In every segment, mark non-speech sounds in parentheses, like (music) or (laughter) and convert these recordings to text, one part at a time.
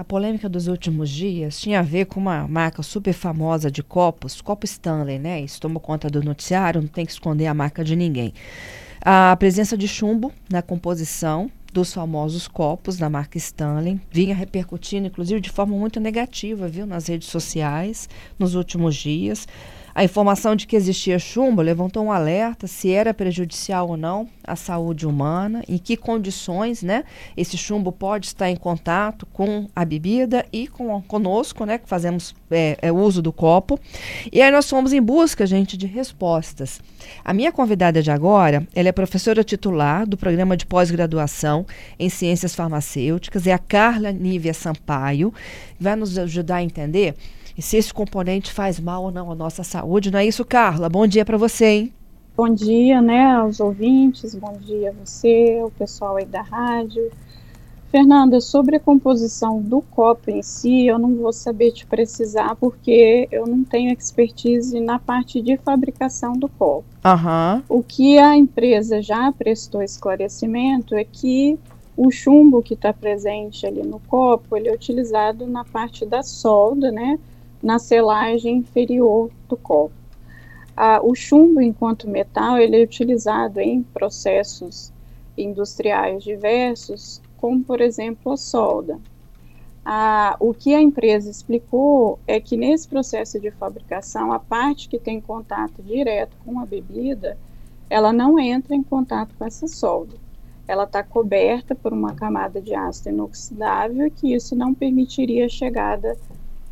A polêmica dos últimos dias tinha a ver com uma marca super famosa de copos, copo Stanley, né? Isso tomou conta do noticiário, não tem que esconder a marca de ninguém. A presença de chumbo na composição dos famosos copos da marca Stanley vinha repercutindo, inclusive, de forma muito negativa, viu, nas redes sociais nos últimos dias. A informação de que existia chumbo levantou um alerta se era prejudicial ou não à saúde humana, em que condições né, esse chumbo pode estar em contato com a bebida e com, conosco, né, que fazemos é, é, uso do copo. E aí nós fomos em busca, gente, de respostas. A minha convidada de agora, ela é professora titular do programa de pós-graduação em ciências farmacêuticas, é a Carla Nívia Sampaio, vai nos ajudar a entender e se esse componente faz mal ou não à nossa saúde. Não é isso, Carla? Bom dia para você, hein? Bom dia, né, aos ouvintes, bom dia a você, o pessoal aí da rádio. Fernanda, sobre a composição do copo em si, eu não vou saber te precisar porque eu não tenho expertise na parte de fabricação do copo. Uhum. O que a empresa já prestou esclarecimento é que o chumbo que está presente ali no copo, ele é utilizado na parte da solda, né, na selagem inferior do copo. Ah, o chumbo, enquanto metal, ele é utilizado em processos industriais diversos, como, por exemplo, a solda. Ah, o que a empresa explicou é que nesse processo de fabricação, a parte que tem contato direto com a bebida, ela não entra em contato com essa solda. Ela está coberta por uma camada de ácido inoxidável que isso não permitiria a chegada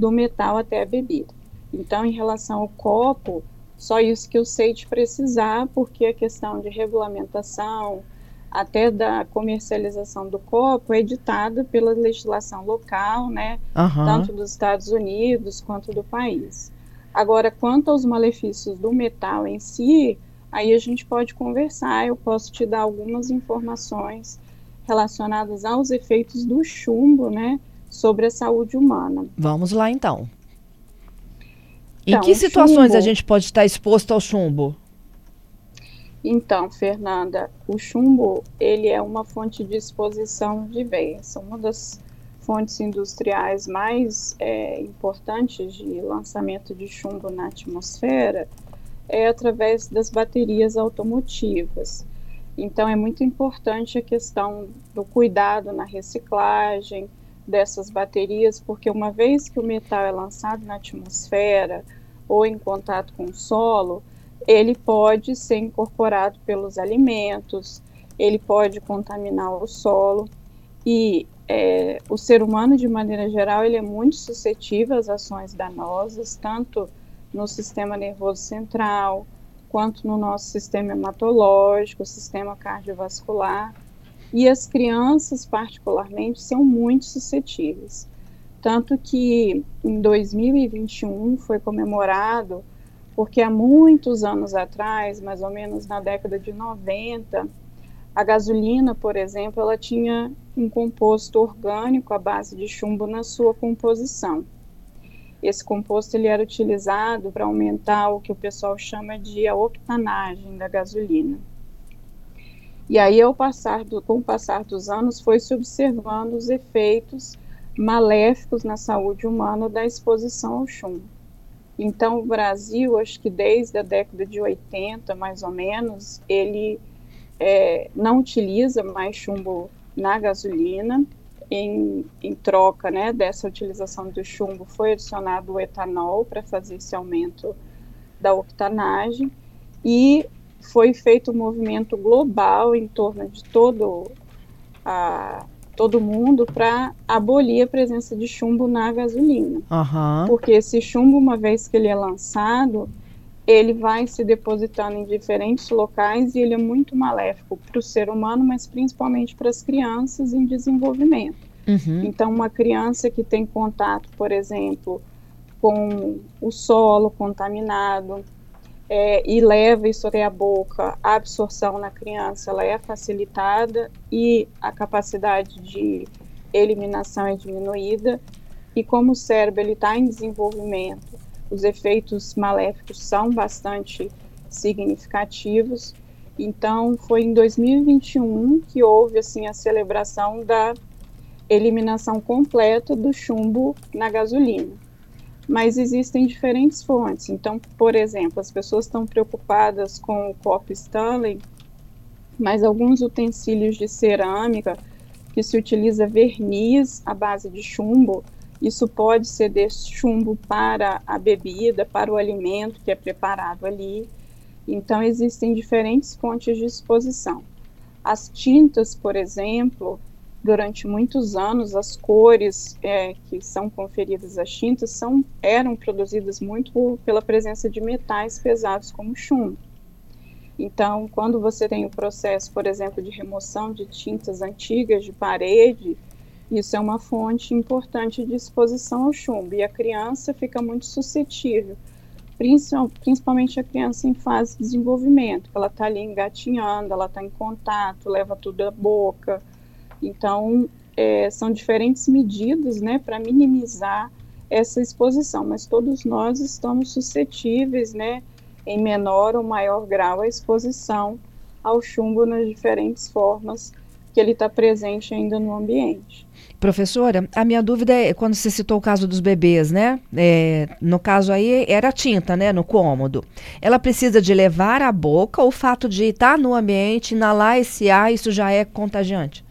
do metal até a bebida. Então, em relação ao copo, só isso que eu sei de precisar, porque a questão de regulamentação, até da comercialização do copo, é ditada pela legislação local, né, uhum. tanto dos Estados Unidos quanto do país. Agora, quanto aos malefícios do metal em si, aí a gente pode conversar, eu posso te dar algumas informações relacionadas aos efeitos do chumbo, né, sobre a saúde humana. Vamos lá então. Então, em que situações chumbo, a gente pode estar exposto ao chumbo? Então, Fernanda, o chumbo ele é uma fonte de exposição diversa. Uma das fontes industriais mais é, importantes de lançamento de chumbo na atmosfera é através das baterias automotivas. Então, é muito importante a questão do cuidado na reciclagem, dessas baterias, porque uma vez que o metal é lançado na atmosfera ou em contato com o solo, ele pode ser incorporado pelos alimentos, ele pode contaminar o solo e é, o ser humano, de maneira geral, ele é muito suscetível às ações danosas, tanto no sistema nervoso central, quanto no nosso sistema hematológico, sistema cardiovascular. E as crianças, particularmente, são muito suscetíveis. Tanto que em 2021 foi comemorado, porque há muitos anos atrás, mais ou menos na década de 90, a gasolina, por exemplo, ela tinha um composto orgânico à base de chumbo na sua composição. Esse composto ele era utilizado para aumentar o que o pessoal chama de a octanagem da gasolina. E aí, ao passar do, com o passar dos anos, foi se observando os efeitos maléficos na saúde humana da exposição ao chumbo. Então, o Brasil, acho que desde a década de 80, mais ou menos, ele é, não utiliza mais chumbo na gasolina. Em, em troca né, dessa utilização do chumbo, foi adicionado o etanol para fazer esse aumento da octanagem. E foi feito um movimento global em torno de todo a todo mundo para abolir a presença de chumbo na gasolina. Uhum. Porque esse chumbo, uma vez que ele é lançado, ele vai se depositando em diferentes locais e ele é muito maléfico para o ser humano, mas principalmente para as crianças em desenvolvimento. Uhum. Então, uma criança que tem contato, por exemplo, com o solo contaminado, é, e leva isso até a boca, a absorção na criança ela é facilitada e a capacidade de eliminação é diminuída. E como o cérebro está em desenvolvimento, os efeitos maléficos são bastante significativos. Então, foi em 2021 que houve assim a celebração da eliminação completa do chumbo na gasolina. Mas existem diferentes fontes. Então, por exemplo, as pessoas estão preocupadas com o copo Stanley, mas alguns utensílios de cerâmica que se utiliza verniz à base de chumbo, isso pode ser desse chumbo para a bebida, para o alimento que é preparado ali. Então, existem diferentes fontes de exposição. As tintas, por exemplo, durante muitos anos as cores é, que são conferidas às tintas são, eram produzidas muito pela presença de metais pesados como chumbo. Então, quando você tem o processo, por exemplo, de remoção de tintas antigas de parede, isso é uma fonte importante de exposição ao chumbo e a criança fica muito suscetível, principalmente a criança em fase de desenvolvimento, ela está ali engatinhando, ela está em contato, leva tudo à boca, então, é, são diferentes medidas né, para minimizar essa exposição, mas todos nós estamos suscetíveis, né, em menor ou maior grau, à exposição ao chumbo nas diferentes formas que ele está presente ainda no ambiente. Professora, a minha dúvida é quando você citou o caso dos bebês, né? É, no caso aí era tinta, né? No cômodo. Ela precisa de levar à boca o fato de estar no ambiente, inalar esse ar, isso já é contagiante?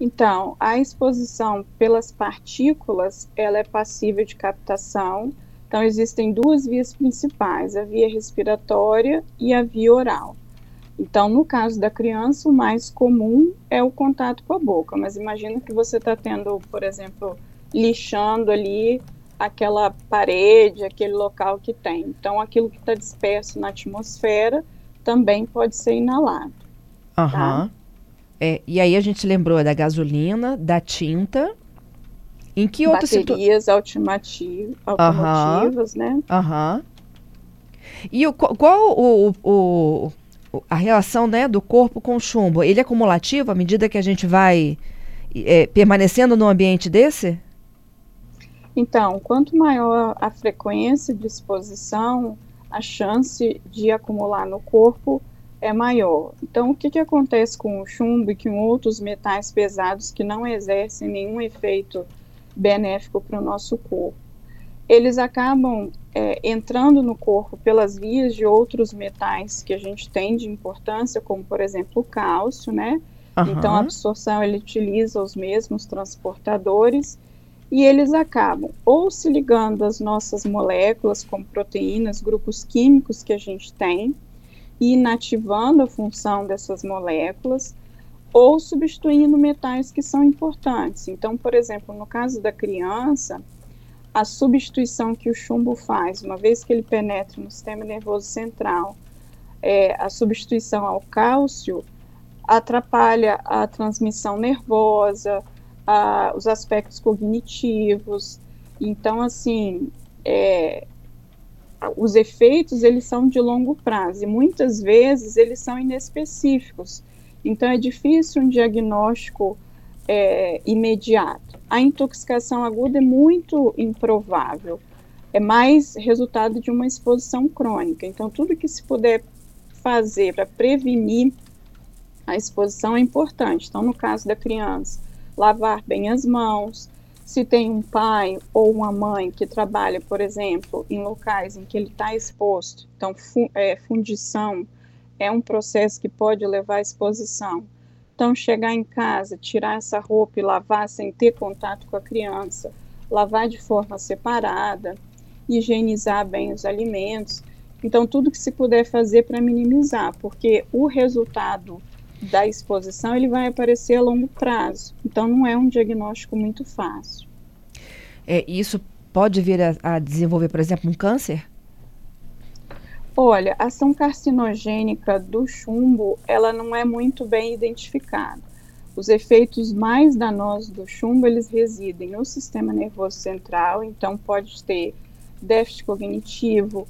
Então, a exposição pelas partículas, ela é passível de captação. Então, existem duas vias principais, a via respiratória e a via oral. Então, no caso da criança, o mais comum é o contato com a boca, mas imagina que você está tendo, por exemplo, lixando ali aquela parede, aquele local que tem. Então, aquilo que está disperso na atmosfera também pode ser inalado. Aham. Tá? É, e aí a gente lembrou da gasolina, da tinta. Em que outras Baterias automotivas, automotivas né? Aham. E o, qual o, o, a relação né, do corpo com o chumbo? Ele é cumulativo à medida que a gente vai é, permanecendo no ambiente desse? Então, quanto maior a frequência de exposição, a chance de acumular no corpo é maior. Então, o que, que acontece com o chumbo e com outros metais pesados que não exercem nenhum efeito benéfico para o nosso corpo? Eles acabam é, entrando no corpo pelas vias de outros metais que a gente tem de importância, como por exemplo o cálcio, né? Uhum. Então a absorção ele utiliza os mesmos transportadores e eles acabam ou se ligando às nossas moléculas, como proteínas, grupos químicos que a gente tem, inativando a função dessas moléculas ou substituindo metais que são importantes. Então, por exemplo, no caso da criança, a substituição que o chumbo faz, uma vez que ele penetra no sistema nervoso central, é, a substituição ao cálcio atrapalha a transmissão nervosa, a, os aspectos cognitivos. Então, assim, é, os efeitos eles são de longo prazo e muitas vezes eles são inespecíficos. Então é difícil um diagnóstico é, imediato. A intoxicação aguda é muito improvável. É mais resultado de uma exposição crônica. Então tudo que se puder fazer para prevenir a exposição é importante. Então no caso da criança, lavar bem as mãos, se tem um pai ou uma mãe que trabalha, por exemplo, em locais em que ele está exposto, então é, fundição é um processo que pode levar à exposição. Então, chegar em casa, tirar essa roupa e lavar sem ter contato com a criança, lavar de forma separada, higienizar bem os alimentos. Então, tudo que se puder fazer para minimizar, porque o resultado da exposição ele vai aparecer a longo prazo. Então não é um diagnóstico muito fácil. É, isso pode vir a, a desenvolver, por exemplo, um câncer? Olha, a ação carcinogênica do chumbo, ela não é muito bem identificada. Os efeitos mais danosos do chumbo, eles residem no sistema nervoso central, então pode ter déficit cognitivo,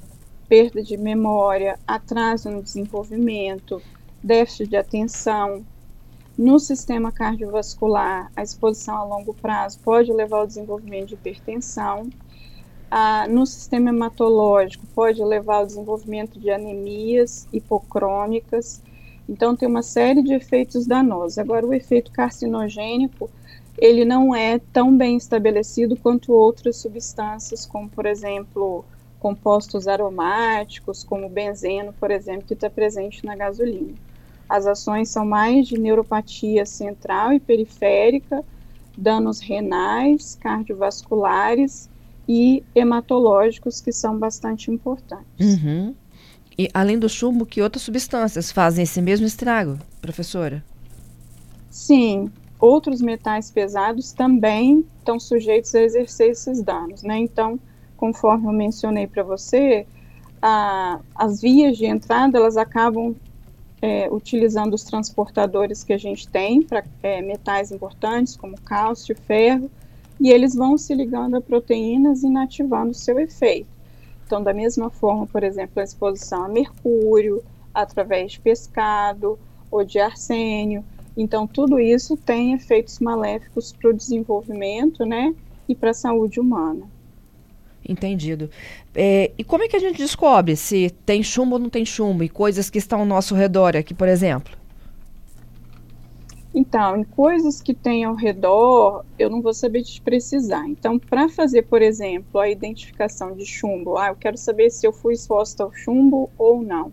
perda de memória, atraso no desenvolvimento, déficit de atenção. No sistema cardiovascular, a exposição a longo prazo pode levar ao desenvolvimento de hipertensão. Ah, no sistema hematológico, pode levar ao desenvolvimento de anemias hipocrômicas. Então, tem uma série de efeitos danosos. Agora, o efeito carcinogênico ele não é tão bem estabelecido quanto outras substâncias, como, por exemplo, compostos aromáticos, como benzeno, por exemplo, que está presente na gasolina. As ações são mais de neuropatia central e periférica, danos renais, cardiovasculares e hematológicos, que são bastante importantes. Uhum. E além do chumbo, que outras substâncias fazem esse mesmo estrago, professora? Sim, outros metais pesados também estão sujeitos a exercer esses danos, né? Então, conforme eu mencionei para você, a, as vias de entrada elas acabam é, utilizando os transportadores que a gente tem para é, metais importantes como cálcio, ferro, e eles vão se ligando a proteínas e inativando o seu efeito. Então, da mesma forma, por exemplo, a exposição a mercúrio através de pescado ou de arsênio, então, tudo isso tem efeitos maléficos para o desenvolvimento, né, e para a saúde humana. Entendido. É, e como é que a gente descobre se tem chumbo ou não tem chumbo e coisas que estão ao nosso redor aqui, por exemplo? Então, em coisas que tem ao redor, eu não vou saber te precisar. Então, para fazer, por exemplo, a identificação de chumbo, ah, eu quero saber se eu fui exposta ao chumbo ou não.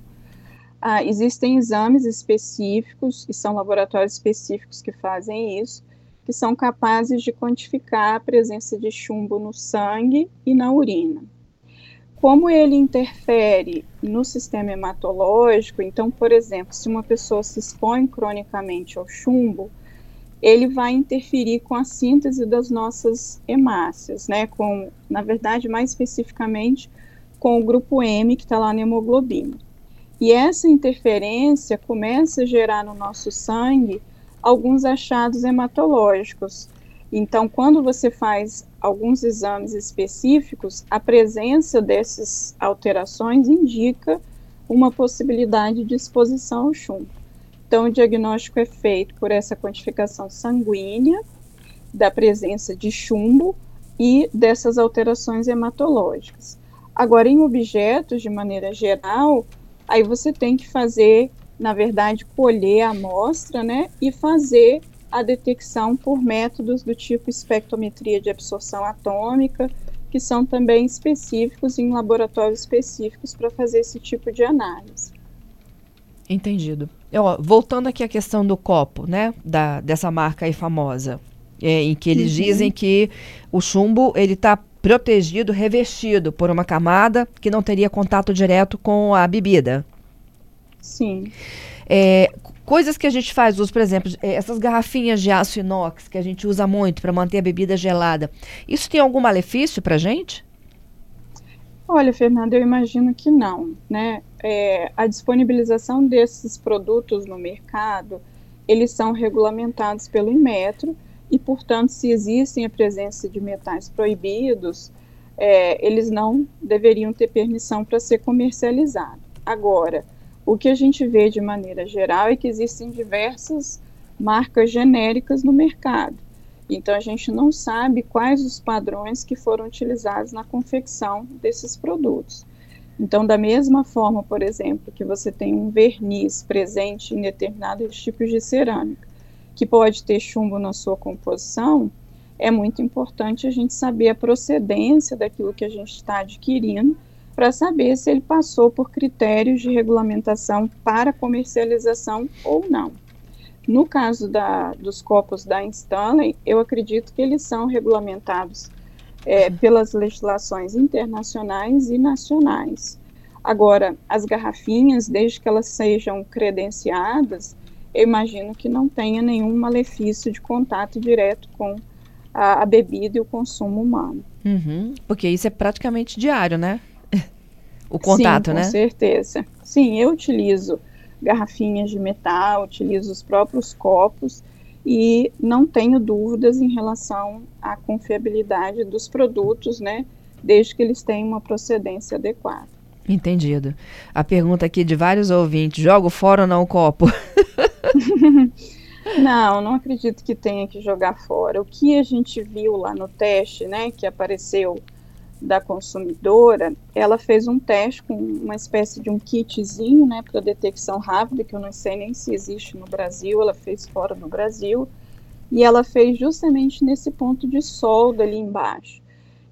Ah, existem exames específicos, e são laboratórios específicos que fazem isso, que são capazes de quantificar a presença de chumbo no sangue e na urina. Como ele interfere no sistema hematológico, então, por exemplo, se uma pessoa se expõe cronicamente ao chumbo, ele vai interferir com a síntese das nossas hemácias, né? Com, na verdade, mais especificamente, com o grupo M que está lá na hemoglobina. E essa interferência começa a gerar no nosso sangue alguns achados hematológicos. Então, quando você faz alguns exames específicos, a presença dessas alterações indica uma possibilidade de exposição ao chumbo. Então, o diagnóstico é feito por essa quantificação sanguínea da presença de chumbo e dessas alterações hematológicas. Agora, em objetos, de maneira geral, Aí você tem que fazer, na verdade, colher a amostra, né, e fazer a detecção por métodos do tipo espectrometria de absorção atômica, que são também específicos em laboratórios específicos para fazer esse tipo de análise. Entendido. Voltando aqui à questão do copo, né, da, dessa marca aí famosa, é, em que eles uhum. dizem que o chumbo ele está protegido, revestido por uma camada que não teria contato direto com a bebida. Sim. É, coisas que a gente faz uso, por exemplo, é, essas garrafinhas de aço inox que a gente usa muito para manter a bebida gelada. Isso tem algum malefício para gente? Olha, Fernanda, eu imagino que não, né? É, a disponibilização desses produtos no mercado, eles são regulamentados pelo Inmetro e, portanto, se existem a presença de metais proibidos, é, eles não deveriam ter permissão para ser comercializado. Agora, o que a gente vê de maneira geral é que existem diversas marcas genéricas no mercado. Então, a gente não sabe quais os padrões que foram utilizados na confecção desses produtos. Então, da mesma forma, por exemplo, que você tem um verniz presente em determinados tipos de cerâmica, que pode ter chumbo na sua composição, é muito importante a gente saber a procedência daquilo que a gente está adquirindo para saber se ele passou por critérios de regulamentação para comercialização ou não. No caso da, dos copos da Stanley, eu acredito que eles são regulamentados é, pelas legislações internacionais e nacionais. Agora, as garrafinhas, desde que elas sejam credenciadas, eu imagino que não tenha nenhum malefício de contato direto com a, a bebida e o consumo humano. Uhum, porque isso é praticamente diário, né? O contato, Sim, né? Com certeza. Sim, eu utilizo garrafinhas de metal, utilizo os próprios copos e não tenho dúvidas em relação à confiabilidade dos produtos, né? Desde que eles tenham uma procedência adequada. Entendido. A pergunta aqui de vários ouvintes: jogo fora ou não o copo? (laughs) não, não acredito que tenha que jogar fora. O que a gente viu lá no teste, né, que apareceu da consumidora, ela fez um teste com uma espécie de um kitzinho, né, para detecção rápida, que eu não sei nem se existe no Brasil, ela fez fora do Brasil, e ela fez justamente nesse ponto de solda ali embaixo.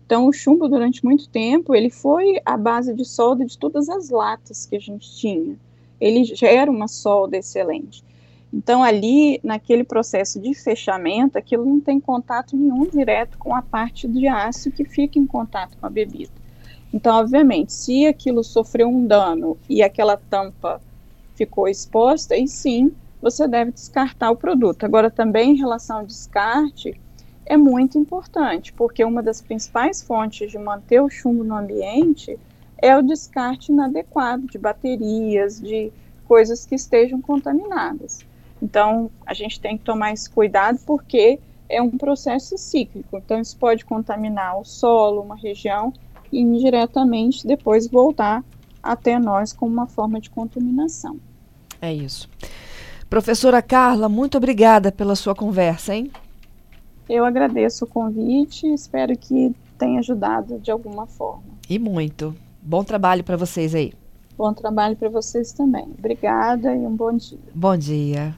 Então, o chumbo, durante muito tempo, ele foi a base de solda de todas as latas que a gente tinha. Ele gera uma solda excelente. Então, ali, naquele processo de fechamento, aquilo não tem contato nenhum direto com a parte de aço que fica em contato com a bebida. Então, obviamente, se aquilo sofreu um dano e aquela tampa ficou exposta, aí sim você deve descartar o produto. Agora, também em relação ao descarte, é muito importante, porque uma das principais fontes de manter o chumbo no ambiente é o descarte inadequado de baterias, de coisas que estejam contaminadas. Então, a gente tem que tomar esse cuidado porque é um processo cíclico. Então, isso pode contaminar o solo, uma região, e indiretamente depois voltar até nós como uma forma de contaminação. É isso. Professora Carla, muito obrigada pela sua conversa, hein? Eu agradeço o convite e espero que tenha ajudado de alguma forma. E muito. Bom trabalho para vocês aí. Bom trabalho para vocês também. Obrigada e um bom dia. Bom dia.